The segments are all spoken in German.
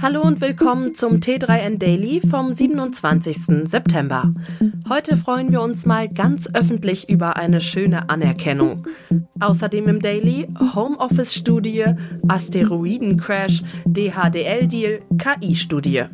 Hallo und willkommen zum T3N Daily vom 27. September. Heute freuen wir uns mal ganz öffentlich über eine schöne Anerkennung. Außerdem im Daily Homeoffice-Studie, Asteroiden-Crash, DHDL-Deal, KI-Studie.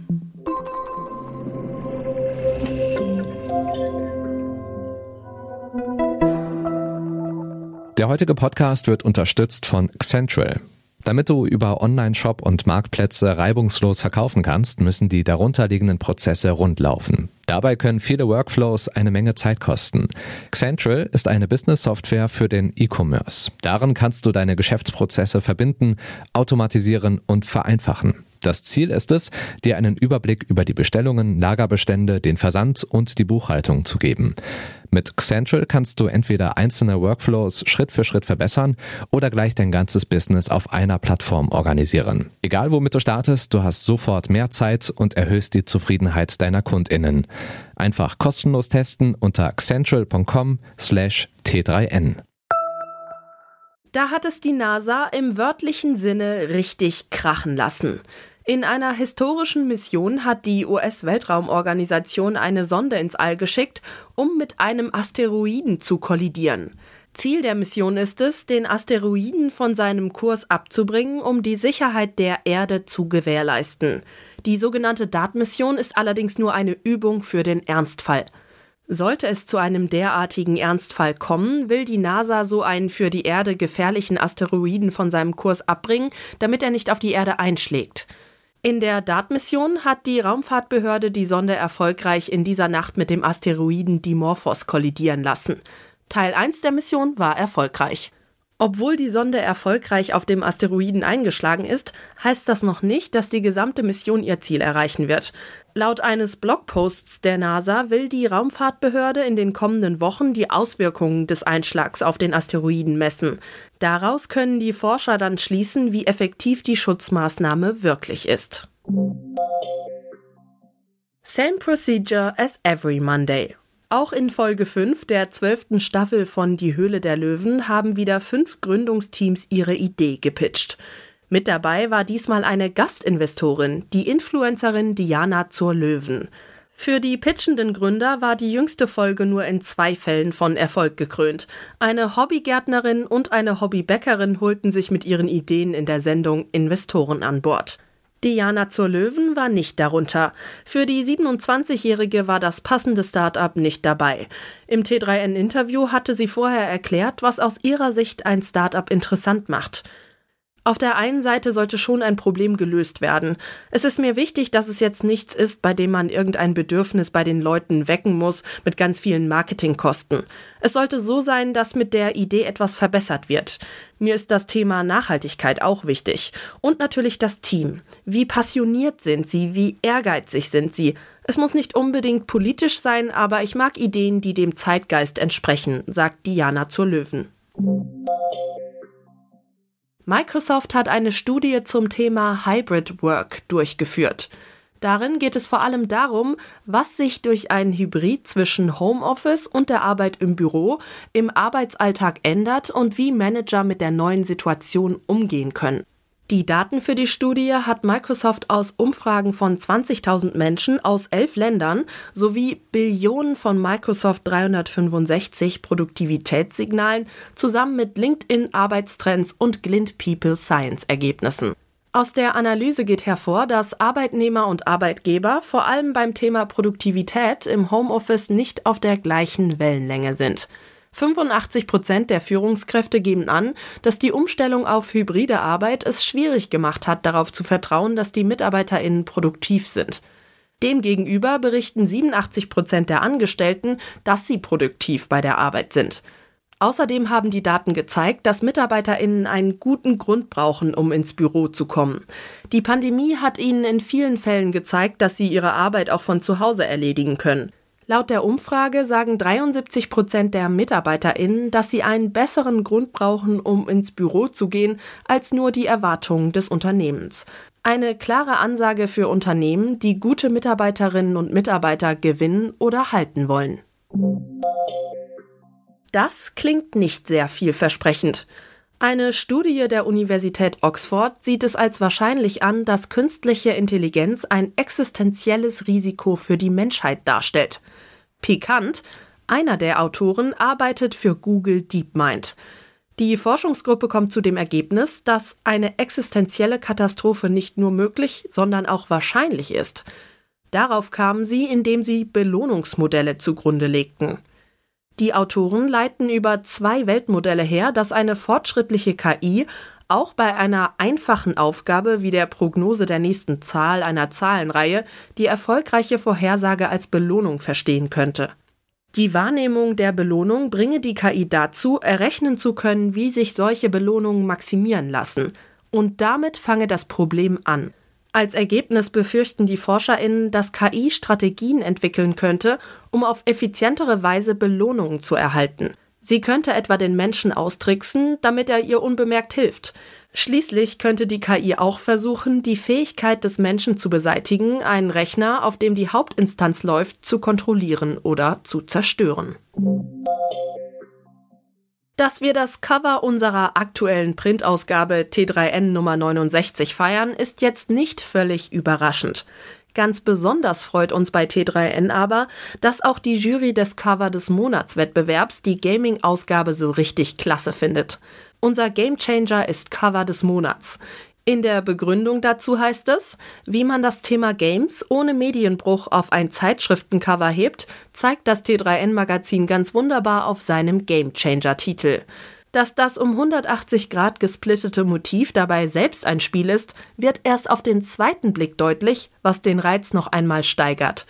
Der heutige Podcast wird unterstützt von Central. Damit du über Online-Shop und Marktplätze reibungslos verkaufen kannst, müssen die darunterliegenden Prozesse rundlaufen. Dabei können viele Workflows eine Menge Zeit kosten. Central ist eine Business-Software für den E-Commerce. Darin kannst du deine Geschäftsprozesse verbinden, automatisieren und vereinfachen. Das Ziel ist es, dir einen Überblick über die Bestellungen, Lagerbestände, den Versand und die Buchhaltung zu geben. Mit Central kannst du entweder einzelne Workflows Schritt für Schritt verbessern oder gleich dein ganzes Business auf einer Plattform organisieren. Egal womit du startest, du hast sofort mehr Zeit und erhöhst die Zufriedenheit deiner KundInnen. Einfach kostenlos testen unter central.com slash T3N. Da hat es die NASA im wörtlichen Sinne richtig krachen lassen. In einer historischen Mission hat die US-Weltraumorganisation eine Sonde ins All geschickt, um mit einem Asteroiden zu kollidieren. Ziel der Mission ist es, den Asteroiden von seinem Kurs abzubringen, um die Sicherheit der Erde zu gewährleisten. Die sogenannte DART-Mission ist allerdings nur eine Übung für den Ernstfall. Sollte es zu einem derartigen Ernstfall kommen, will die NASA so einen für die Erde gefährlichen Asteroiden von seinem Kurs abbringen, damit er nicht auf die Erde einschlägt. In der DART-Mission hat die Raumfahrtbehörde die Sonde erfolgreich in dieser Nacht mit dem Asteroiden Dimorphos kollidieren lassen. Teil 1 der Mission war erfolgreich. Obwohl die Sonde erfolgreich auf dem Asteroiden eingeschlagen ist, heißt das noch nicht, dass die gesamte Mission ihr Ziel erreichen wird. Laut eines Blogposts der NASA will die Raumfahrtbehörde in den kommenden Wochen die Auswirkungen des Einschlags auf den Asteroiden messen. Daraus können die Forscher dann schließen, wie effektiv die Schutzmaßnahme wirklich ist. Same procedure as every Monday. Auch in Folge 5 der zwölften Staffel von Die Höhle der Löwen haben wieder fünf Gründungsteams ihre Idee gepitcht. Mit dabei war diesmal eine Gastinvestorin, die Influencerin Diana zur Löwen. Für die pitchenden Gründer war die jüngste Folge nur in zwei Fällen von Erfolg gekrönt. Eine Hobbygärtnerin und eine Hobbybäckerin holten sich mit ihren Ideen in der Sendung Investoren an Bord. Diana zur Löwen war nicht darunter. Für die 27-Jährige war das passende Start-up nicht dabei. Im T3N-Interview hatte sie vorher erklärt, was aus ihrer Sicht ein Start-up interessant macht. Auf der einen Seite sollte schon ein Problem gelöst werden. Es ist mir wichtig, dass es jetzt nichts ist, bei dem man irgendein Bedürfnis bei den Leuten wecken muss mit ganz vielen Marketingkosten. Es sollte so sein, dass mit der Idee etwas verbessert wird. Mir ist das Thema Nachhaltigkeit auch wichtig. Und natürlich das Team. Wie passioniert sind sie? Wie ehrgeizig sind sie? Es muss nicht unbedingt politisch sein, aber ich mag Ideen, die dem Zeitgeist entsprechen, sagt Diana zur Löwen. Microsoft hat eine Studie zum Thema Hybrid Work durchgeführt. Darin geht es vor allem darum, was sich durch ein Hybrid zwischen Homeoffice und der Arbeit im Büro im Arbeitsalltag ändert und wie Manager mit der neuen Situation umgehen können. Die Daten für die Studie hat Microsoft aus Umfragen von 20.000 Menschen aus elf Ländern sowie Billionen von Microsoft 365 Produktivitätssignalen zusammen mit LinkedIn Arbeitstrends und Glint People Science Ergebnissen. Aus der Analyse geht hervor, dass Arbeitnehmer und Arbeitgeber vor allem beim Thema Produktivität im Homeoffice nicht auf der gleichen Wellenlänge sind. 85 Prozent der Führungskräfte geben an, dass die Umstellung auf hybride Arbeit es schwierig gemacht hat, darauf zu vertrauen, dass die MitarbeiterInnen produktiv sind. Demgegenüber berichten 87 Prozent der Angestellten, dass sie produktiv bei der Arbeit sind. Außerdem haben die Daten gezeigt, dass MitarbeiterInnen einen guten Grund brauchen, um ins Büro zu kommen. Die Pandemie hat ihnen in vielen Fällen gezeigt, dass sie ihre Arbeit auch von zu Hause erledigen können. Laut der Umfrage sagen 73 Prozent der MitarbeiterInnen, dass sie einen besseren Grund brauchen, um ins Büro zu gehen, als nur die Erwartungen des Unternehmens. Eine klare Ansage für Unternehmen, die gute Mitarbeiterinnen und Mitarbeiter gewinnen oder halten wollen. Das klingt nicht sehr vielversprechend. Eine Studie der Universität Oxford sieht es als wahrscheinlich an, dass künstliche Intelligenz ein existenzielles Risiko für die Menschheit darstellt. Pikant, einer der Autoren arbeitet für Google DeepMind. Die Forschungsgruppe kommt zu dem Ergebnis, dass eine existenzielle Katastrophe nicht nur möglich, sondern auch wahrscheinlich ist. Darauf kamen sie, indem sie Belohnungsmodelle zugrunde legten. Die Autoren leiten über zwei Weltmodelle her, dass eine fortschrittliche KI auch bei einer einfachen Aufgabe wie der Prognose der nächsten Zahl einer Zahlenreihe die erfolgreiche Vorhersage als Belohnung verstehen könnte. Die Wahrnehmung der Belohnung bringe die KI dazu, errechnen zu können, wie sich solche Belohnungen maximieren lassen. Und damit fange das Problem an. Als Ergebnis befürchten die ForscherInnen, dass KI Strategien entwickeln könnte, um auf effizientere Weise Belohnungen zu erhalten. Sie könnte etwa den Menschen austricksen, damit er ihr unbemerkt hilft. Schließlich könnte die KI auch versuchen, die Fähigkeit des Menschen zu beseitigen, einen Rechner, auf dem die Hauptinstanz läuft, zu kontrollieren oder zu zerstören. Dass wir das Cover unserer aktuellen Printausgabe T3N Nummer 69 feiern, ist jetzt nicht völlig überraschend. Ganz besonders freut uns bei T3N aber, dass auch die Jury des Cover des Monatswettbewerbs die Gaming-Ausgabe so richtig klasse findet. Unser Gamechanger ist Cover des Monats. In der Begründung dazu heißt es, wie man das Thema Games ohne Medienbruch auf ein Zeitschriftencover hebt, zeigt das T3N-Magazin ganz wunderbar auf seinem Gamechanger-Titel. Dass das um 180 Grad gesplittete Motiv dabei selbst ein Spiel ist, wird erst auf den zweiten Blick deutlich, was den Reiz noch einmal steigert.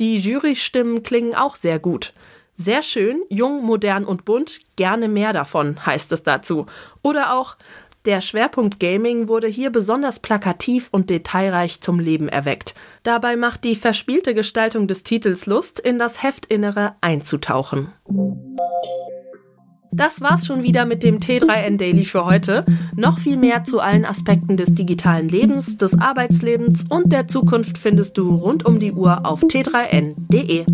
Die Jurystimmen klingen auch sehr gut. Sehr schön, jung, modern und bunt, gerne mehr davon, heißt es dazu. Oder auch der Schwerpunkt Gaming wurde hier besonders plakativ und detailreich zum Leben erweckt. Dabei macht die verspielte Gestaltung des Titels Lust, in das Heftinnere einzutauchen. Das war's schon wieder mit dem T3N Daily für heute. Noch viel mehr zu allen Aspekten des digitalen Lebens, des Arbeitslebens und der Zukunft findest du rund um die Uhr auf t3n.de.